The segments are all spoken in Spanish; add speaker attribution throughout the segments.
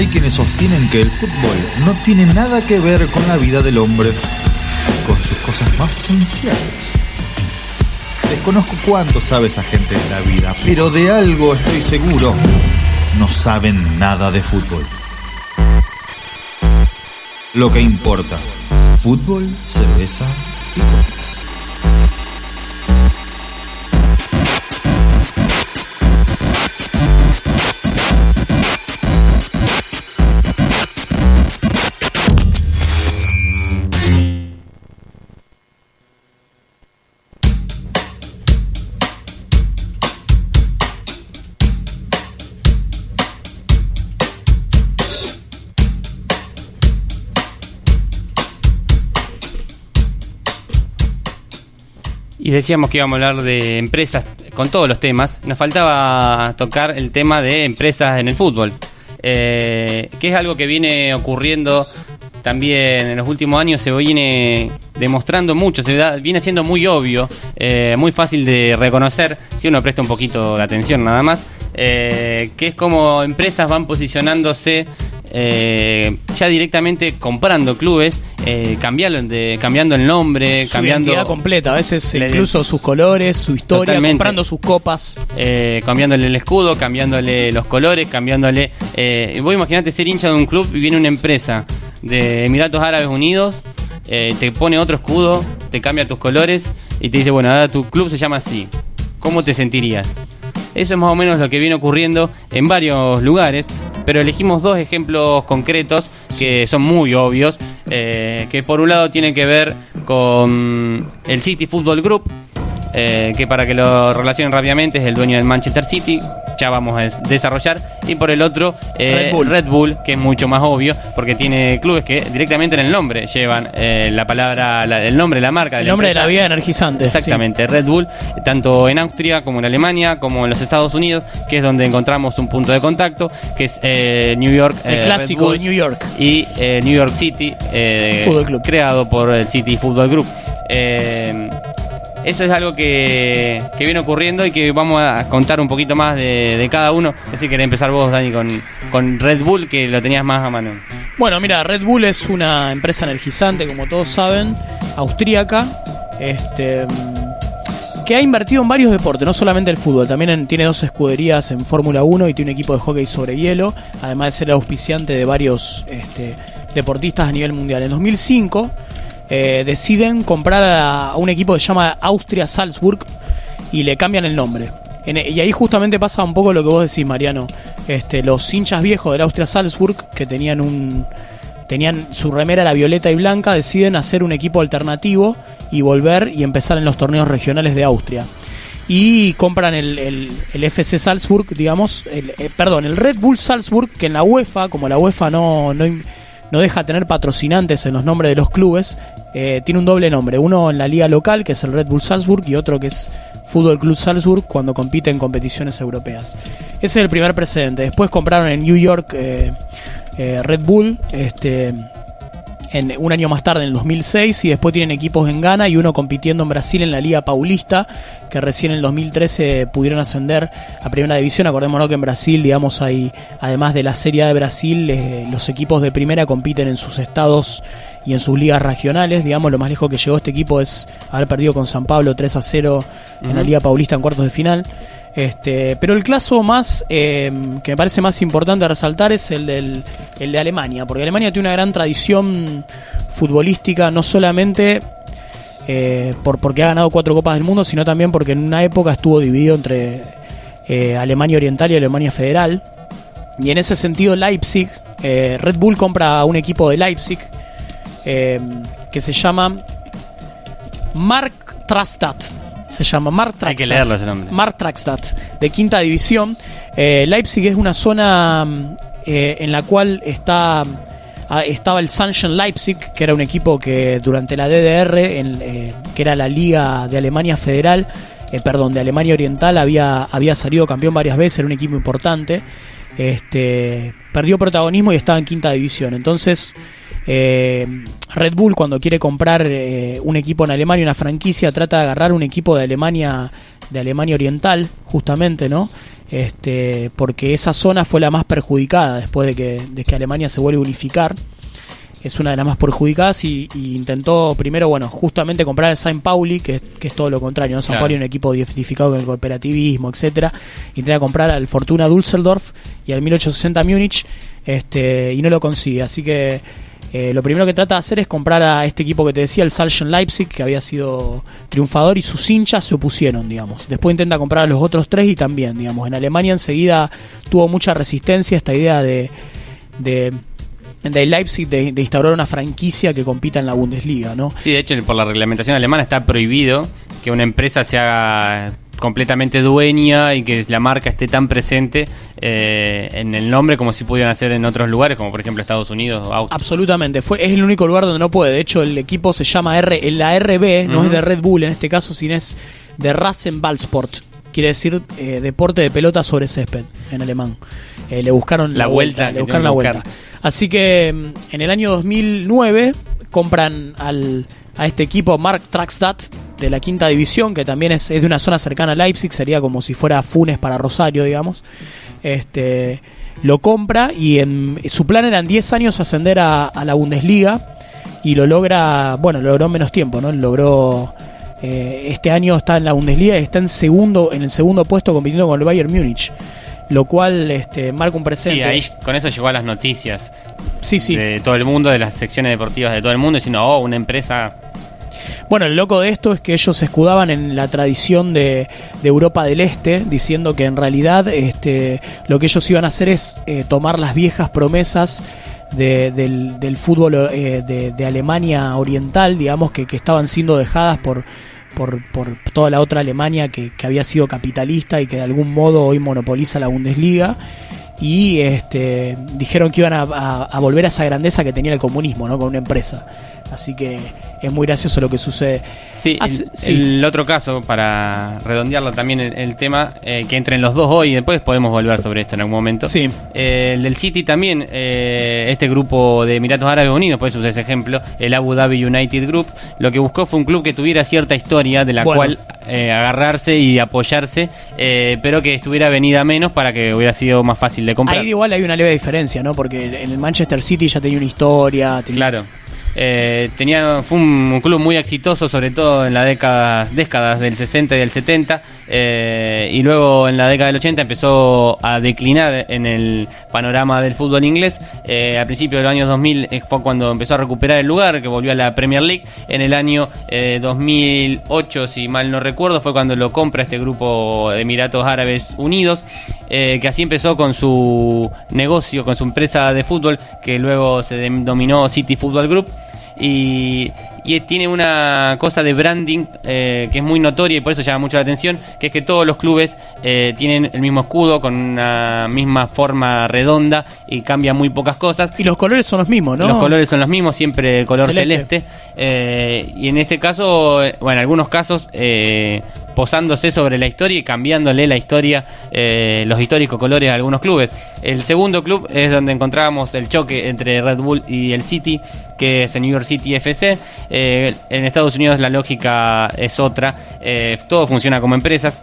Speaker 1: Hay quienes sostienen que el fútbol no tiene nada que ver con la vida del hombre, con sus cosas más esenciales. Desconozco cuánto sabe esa gente de la vida, pero de algo estoy seguro. No saben nada de fútbol. Lo que importa, fútbol, cerveza y copas.
Speaker 2: Y decíamos que íbamos a hablar de empresas con todos los temas. Nos faltaba tocar el tema de empresas en el fútbol, eh, que es algo que viene ocurriendo también en los últimos años, se viene demostrando mucho, se viene siendo muy obvio, eh, muy fácil de reconocer si uno presta un poquito de atención nada más, eh, que es como empresas van posicionándose eh, ya directamente comprando clubes, eh, cambiando, de, cambiando el nombre,
Speaker 3: Su
Speaker 2: cambiando
Speaker 3: identidad completa, a veces incluso sus colores, su historia,
Speaker 2: Totalmente.
Speaker 3: comprando sus copas.
Speaker 2: eh, cambiándole el escudo, cambiándole los colores, cambiándole... Eh, vos imaginate ser hincha de un club y viene una empresa de Emiratos Árabes Unidos, te pone otro escudo, te cambia tus colores y te dice, bueno, ahora tu club se llama así. ¿Cómo te sentirías? Eso es más o menos lo que viene ocurriendo en varios lugares, pero elegimos dos ejemplos concretos que son muy obvios, eh, que por un lado tienen que ver con el City Football Group, eh, que para que lo relacionen rápidamente es el dueño del Manchester City, ya vamos a des- desarrollar, y por el otro eh,
Speaker 3: Red Bull.
Speaker 2: que es mucho más obvio, porque tiene clubes que directamente en el nombre llevan eh, la palabra, la- el nombre, la marca.
Speaker 3: El nombre de la vida energizante.
Speaker 2: Exactamente, Red Bull, tanto en Austria como en Alemania, como en los Estados Unidos, que es donde encontramos un punto de contacto, que es eh, New York.
Speaker 3: El clásico de New York.
Speaker 2: y New York City,
Speaker 3: Fútbol Club.
Speaker 2: creado por el City Football Group. Eh, eso es algo que, que viene ocurriendo y que vamos a contar un poquito más de, cada uno. Así que empezar vos, Dani, con, con Red Bull, que lo tenías más a mano.
Speaker 3: Bueno, mira, Red Bull es una empresa energizante, como todos saben, austríaca, este, que ha invertido en varios deportes, no solamente el fútbol, también en- tiene dos escuderías en Fórmula 1 y tiene un equipo de hockey sobre hielo, además de ser auspiciante de varios este, deportistas a nivel mundial. En 2005 eh, deciden comprar a, un equipo que se llama Austria Salzburg y le cambian el nombre. En- y ahí justamente pasa un poco lo que vos decís, Mariano. Este, los hinchas viejos del Austria Salzburg, que tenían un. Tenían su remera era violeta y blanca, deciden hacer un equipo alternativo y volver y empezar en los torneos regionales de Austria. Y compran el, el- FC Salzburg, digamos, el, eh, perdón, el Red Bull Salzburg, que en la UEFA, como la UEFA no, no, no deja tener patrocinantes en los nombres de los clubes, eh, tiene un doble nombre. Uno en la liga local, que es el Red Bull Salzburg, y otro que es Fútbol Club Salzburg, cuando compite en competiciones europeas. Ese es el primer precedente. Después compraron en New York eh, eh, Red Bull, este, en, un año más tarde, en el 2006, y después tienen equipos en Ghana y uno compitiendo en Brasil en la Liga Paulista, que recién en el 2013 pudieron ascender a Primera División. Acordémonos que en Brasil, digamos, hay, además de la Serie A de Brasil, eh, los equipos de Primera compiten en sus estados y en sus ligas regionales. Digamos, lo más lejos que llegó este equipo es haber perdido con San Pablo 3 a 0 en la. Liga Paulista en cuartos de final. Este, pero el caso más eh, que me parece más importante resaltar es el, del, el de Alemania, porque Alemania tiene una gran tradición futbolística, no solamente eh, por, porque ha ganado cuatro Copas del Mundo, sino también porque en una época estuvo dividido entre eh, Alemania Oriental y Alemania Federal. Y en ese sentido, Leipzig, eh, Red Bull compra un equipo de Leipzig que se llama Mark Trastat. Se llama Mark
Speaker 2: Hay que
Speaker 3: Trastat.
Speaker 2: leerlo ese nombre.
Speaker 3: Mark Trastat, de quinta división. Leipzig es una zona mm, eh, en la cual está ah, estaba el Sunshine Leipzig, que era un equipo que durante la DDR, eh, que era la liga de Alemania Federal, eh, perdón, de Alemania Oriental, había, había salido campeón varias veces, era un equipo importante. Este, perdió protagonismo y estaba en quinta división. Entonces, Red Bull cuando quiere comprar eh, un equipo en Alemania, una franquicia, trata de agarrar un equipo de Alemania, de Alemania Oriental, justamente, ¿no? Este, porque esa zona fue la más perjudicada después de que, de que Alemania se vuelve a unificar. Es una de las más perjudicadas y, y intentó primero, bueno, justamente comprar el Saint Pauli, que, que es todo lo contrario, ¿no? San
Speaker 2: Claro.
Speaker 3: Pauli es un equipo identificado con el cooperativismo, etcétera. Intenta comprar al Fortuna Düsseldorf y al 1860 Múnich, este, y no lo consigue. Así que eh, lo primero que trata de hacer es comprar a este equipo que te decía, el Sargent Leipzig, que había sido triunfador y sus hinchas se opusieron, digamos. Después intenta comprar a los otros tres y también, digamos. En Alemania enseguida tuvo mucha resistencia esta idea de, de, de Leipzig de, de instaurar una franquicia que compita en la Bundesliga, ¿no?
Speaker 2: Sí, de hecho, por la reglamentación alemana está prohibido que una empresa se haga completamente dueña y que la marca esté tan presente eh, en el nombre como si pudieran hacer en otros lugares, como por ejemplo Estados Unidos o Austria.
Speaker 3: Absolutamente, fue, es el único lugar donde no puede. De hecho, el equipo se llama R, la RB, no es de Red Bull en este caso, sino es de Rasenballsport. Quiere decir eh, deporte de pelota sobre césped en alemán. Eh, le buscaron
Speaker 2: La vuelta
Speaker 3: le buscaron la vuelta.
Speaker 2: buscar.
Speaker 3: Así que mm, en el año 2009 compran al, a este equipo Mark Traxdat de la quinta división, que también es, es de una zona cercana a Leipzig, sería como si fuera Funes para Rosario, digamos. Este, lo compra y en, su plan eran 10 años ascender a, a la Bundesliga y lo logra, bueno, lo logró en menos tiempo, ¿no? Logró eh, este año está en la Bundesliga y está en segundo en el segundo puesto compitiendo con el Bayern Múnich, lo cual este, marca un presente.
Speaker 2: Sí, ahí con eso llegó a las noticias
Speaker 3: sí, sí.
Speaker 2: de todo el mundo, de las secciones deportivas de todo el mundo, diciendo, oh, una empresa
Speaker 3: Bueno, el loco de esto es que ellos se escudaban en la tradición de, Europa del Este, diciendo que en realidad este, lo que ellos iban a hacer es eh, tomar las viejas promesas de- del, fútbol eh, de, Alemania Oriental, digamos, que, que estaban siendo dejadas por, toda la otra Alemania que, había sido capitalista y que de algún modo hoy monopoliza la Bundesliga. Y este, dijeron que iban a, a- a volver a esa grandeza que tenía el comunismo, ¿no? Con una empresa. Así que es muy gracioso lo que sucede.
Speaker 2: Sí, el,
Speaker 3: sí.
Speaker 2: el otro caso, para redondearlo también el, el tema, eh, que entren los dos hoy y después podemos volver sobre esto en algún momento.
Speaker 3: Sí.
Speaker 2: Eh, el del City también, eh, este grupo de Emiratos Árabes Unidos, por eso es ese ejemplo, el Abu Dhabi United Group, lo que buscó fue un club que tuviera cierta historia de la
Speaker 3: Bueno.
Speaker 2: cual eh, agarrarse y apoyarse, eh, pero que estuviera venida menos para que hubiera sido más fácil de comprar.
Speaker 3: Ahí igual hay una leve diferencia, ¿no? Porque en el Manchester City ya tenía una historia. tenía-
Speaker 2: Claro. Eh, tenía, fue un, club muy exitoso, sobre todo en las décadas, décadas del 60 y del 70, eh, y luego en la década del 80 empezó a declinar en el panorama del fútbol inglés. Eh, a principios de los años 2000 eh, fue cuando empezó a recuperar el lugar, que volvió a la Premier League. En el año eh, 2008, si mal no recuerdo, fue cuando lo compra este grupo de Emiratos Árabes Unidos, que así empezó con su negocio, con su empresa de fútbol, que luego se denominó City Football Group. Y, y tiene una cosa de branding eh, que es muy notoria y por eso llama mucho la atención, que es que todos los clubes eh, tienen el mismo escudo con una misma forma redonda y cambian muy pocas cosas.
Speaker 3: Y los colores son los mismos, ¿no?
Speaker 2: Los colores son los mismos, siempre color
Speaker 3: Celeste.
Speaker 2: celeste. Eh, y en este caso, bueno, en algunos casos, posándose sobre la historia y cambiándole la historia, eh, los históricos colores a algunos clubes. El segundo club es donde encontrábamos el choque entre Red Bull y el City, que es el New York City FC. Eh, en Estados Unidos la lógica es otra, eh, todo funciona como empresas.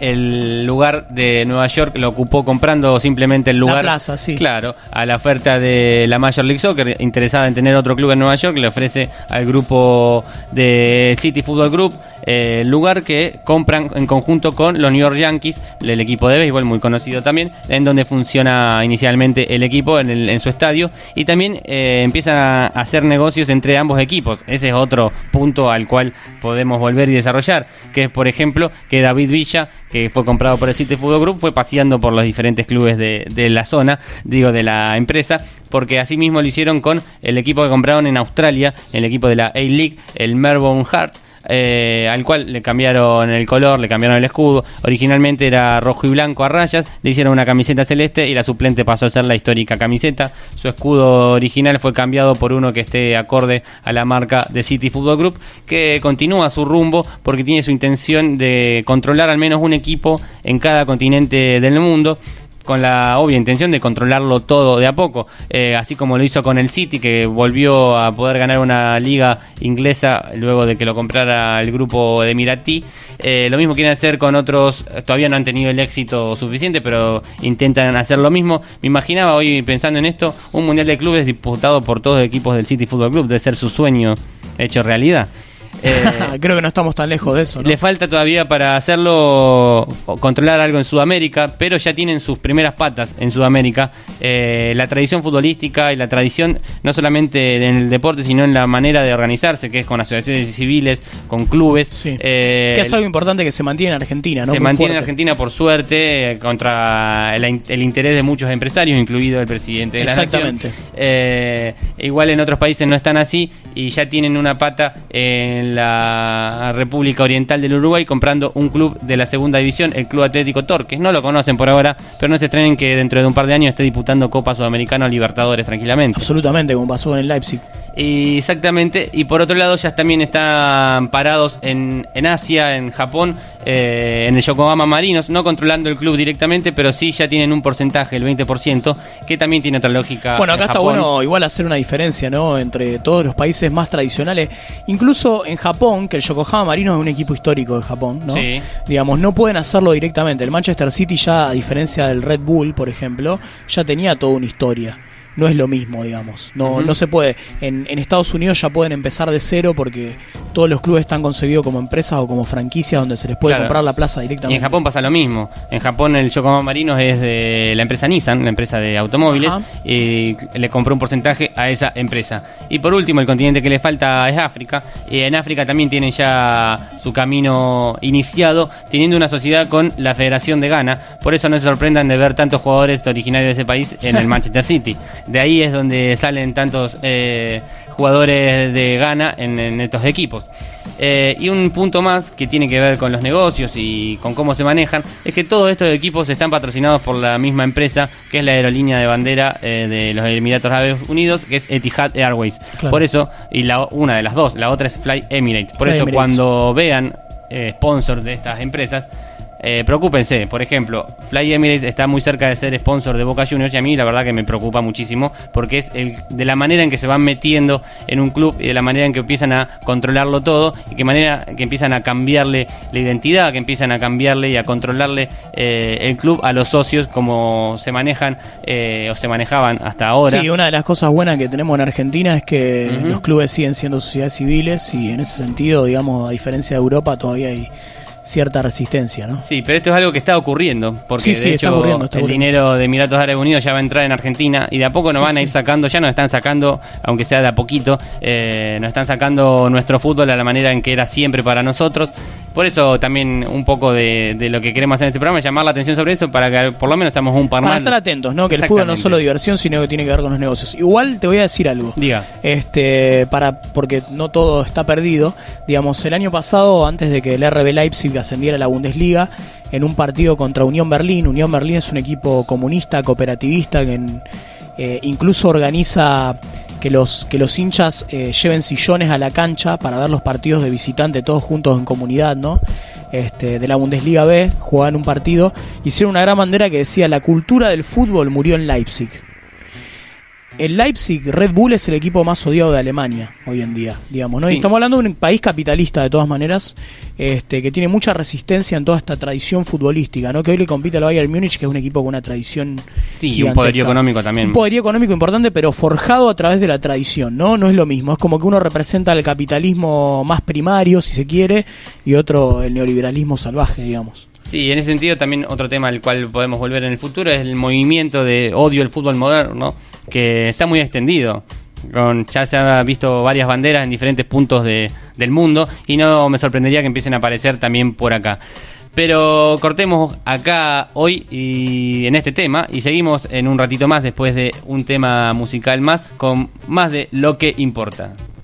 Speaker 2: El lugar de Nueva York lo ocupó comprando simplemente el lugar.
Speaker 3: plaza, sí.
Speaker 2: Claro, a la oferta de la Major League Soccer, interesada en tener otro club en Nueva York, le ofrece al grupo de City Football Group eh, lugar que compran en conjunto con los New York Yankees, el equipo de béisbol muy conocido también, en donde funciona inicialmente el equipo en, el- en su estadio y también eh, empiezan a hacer negocios entre ambos equipos. Ese es otro punto al cual podemos volver y desarrollar, que es por ejemplo que David Villa, que fue comprado por el City Football Group, fue paseando por los diferentes clubes de, de la zona, digo de la empresa, porque así mismo lo hicieron con el equipo que compraron en Australia, el equipo de la A-League, el Melbourne Heart. Eh, al cual le cambiaron el color, le cambiaron el escudo. Originalmente era rojo y blanco a rayas, le hicieron una camiseta celeste y la suplente pasó a ser la histórica camiseta. Su escudo original fue cambiado por uno que esté acorde a la marca de City Football Group, que continúa su rumbo porque tiene su intención de controlar al menos un equipo en cada continente del mundo con la obvia intención de controlarlo todo de a poco, eh, así como lo hizo con el City, que volvió a poder ganar una liga inglesa luego de que lo comprara el grupo de Miratí. Eh, lo mismo quieren hacer con otros, todavía no han tenido el éxito suficiente, pero intentan hacer lo mismo. Me imaginaba hoy pensando en esto, un mundial de clubes disputado por todos los equipos del City Football Club, de ser su sueño hecho realidad.
Speaker 3: Eh, Creo que no estamos tan lejos de eso. ¿no?
Speaker 2: Le falta todavía para hacerlo controlar algo en Sudamérica, pero ya tienen sus primeras patas en Sudamérica. Eh, la tradición futbolística y la tradición no solamente en el deporte, sino en la manera de organizarse, que es con asociaciones civiles, con clubes.
Speaker 3: Sí.
Speaker 2: Eh,
Speaker 3: que es algo importante que se mantiene en Argentina, ¿no?
Speaker 2: se
Speaker 3: Muy
Speaker 2: mantiene en. Argentina por suerte contra el, el interés de muchos empresarios, incluido el presidente de la
Speaker 3: Exactamente.
Speaker 2: nación. Eh, igual en otros países no están así y ya tienen una pata en la República Oriental del Uruguay comprando un club de la segunda división, el Club Atlético Torques. No lo conocen por ahora, pero no se extrañen que dentro de un par de años esté disputando Copa Sudamericana o Libertadores tranquilamente.
Speaker 3: Absolutamente, como pasó con el Leipzig.
Speaker 2: Y exactamente, y por otro lado ya también están parados en, en Asia, en Japón, eh, en el Yokohama Marinos, no controlando el club directamente, pero sí ya tienen un porcentaje, el 20%, que también tiene otra lógica.
Speaker 3: Bueno,
Speaker 2: en
Speaker 3: acá está
Speaker 2: Japón.
Speaker 3: bueno igual hacer una diferencia, ¿no? Entre todos los países más tradicionales. Incluso en Japón, que el Yokohama Marino es un equipo histórico de Japón, ¿no?
Speaker 2: Sí.
Speaker 3: Digamos, no pueden hacerlo directamente. El Manchester City ya, a diferencia del Red Bull, por ejemplo, ya tenía toda una historia. No es lo mismo, digamos. No, no se puede. En, en Estados Unidos ya pueden empezar de cero porque todos los clubes están concebidos como empresas o como franquicias donde se les puede
Speaker 2: Claro.
Speaker 3: comprar la plaza
Speaker 2: Y
Speaker 3: directamente.
Speaker 2: en Japón pasa lo mismo. En Japón el Yokohama Marinos es de la empresa Nissan, la empresa de automóviles, y le compró un porcentaje a esa empresa. Y por último, el continente que le falta es África. Y en África también tienen ya su camino iniciado, teniendo una sociedad con la Federación de Ghana. Por eso no se sorprendan de ver tantos jugadores originarios de ese país en el Manchester City. De ahí es donde salen tantos eh, jugadores de Ghana en, en estos equipos. Eh, y un punto más que tiene que ver con los negocios y con cómo se manejan es que todos estos equipos están patrocinados por la misma empresa que es la aerolínea de bandera eh, de los Emiratos Árabes Unidos, que es Etihad Airways.
Speaker 3: Claro.
Speaker 2: Por eso, y la, una de las dos, la otra es Fly Emirates. Por
Speaker 3: Fly
Speaker 2: eso,
Speaker 3: Emirates.
Speaker 2: cuando vean eh, sponsors de estas empresas, eh, preocúpense, por ejemplo, Fly Emirates está muy cerca de ser sponsor de Boca Juniors y a mí la verdad que me preocupa muchísimo porque es el, de la manera en que se van metiendo en un club y de la manera en que empiezan a controlarlo todo y que manera que empiezan a cambiarle la identidad, que empiezan a cambiarle y a controlarle eh, el club a los socios como se manejan eh, o se manejaban hasta ahora.
Speaker 3: Sí, una de las cosas buenas que tenemos en Argentina es que los clubes siguen siendo sociedades civiles y en ese sentido, digamos, a diferencia de Europa, todavía hay cierta resistencia, ¿no?
Speaker 2: Sí, pero esto es algo que está ocurriendo, porque
Speaker 3: Sí, sí,
Speaker 2: de
Speaker 3: está
Speaker 2: hecho
Speaker 3: ocurriendo, está
Speaker 2: el dinero de Emiratos Árabes Unidos ya va a entrar en Argentina y de a poco nos
Speaker 3: Sí,
Speaker 2: van a ir sacando, ya nos están sacando, aunque sea de a poquito, eh, nos están sacando nuestro fútbol a la manera en que era siempre para nosotros. Por eso también un poco de, de lo que queremos hacer en este programa llamar la atención sobre eso para que por lo menos estamos un par
Speaker 3: Para
Speaker 2: más.
Speaker 3: estar atentos, ¿no? Que el fútbol no es solo diversión, sino que tiene que ver con los negocios. Igual te voy a decir algo.
Speaker 2: Diga.
Speaker 3: Este, para, porque no todo está perdido. Digamos, el año pasado, antes de que el RB Leipzig ascendiera a la Bundesliga, en un partido contra Unión Berlín, Unión Berlín es un equipo comunista, cooperativista, que en- eh, incluso organiza que los, que los hinchas eh, lleven sillones a la cancha para ver los partidos de visitante, todos juntos en comunidad, ¿no? Este, de la Bundesliga B, jugaban un partido, hicieron una gran bandera que decía, la cultura del fútbol murió en Leipzig. El Leipzig Red Bull es el equipo más odiado de Alemania hoy en día, digamos, ¿no? Y estamos hablando de un país capitalista de todas maneras, este, que tiene mucha resistencia en toda esta tradición futbolística, ¿no? Que hoy le compite al Bayern Múnich, que es un equipo con una tradición
Speaker 2: Sí, y un poderío económico también.
Speaker 3: Un poderío económico importante, pero forjado a través de la tradición, ¿no? No es lo mismo. Es como que uno representa el capitalismo más primario, si se quiere, y otro el neoliberalismo salvaje, digamos.
Speaker 2: Sí, en ese sentido también otro tema al cual podemos volver en el futuro es el movimiento de odio al fútbol moderno, que está muy extendido. Con, ya se ha visto varias banderas en diferentes puntos de- del mundo y no me sorprendería que empiecen a aparecer también por acá. Pero cortemos acá hoy y en este tema y seguimos en un ratito más después de un tema musical más con más de lo que importa.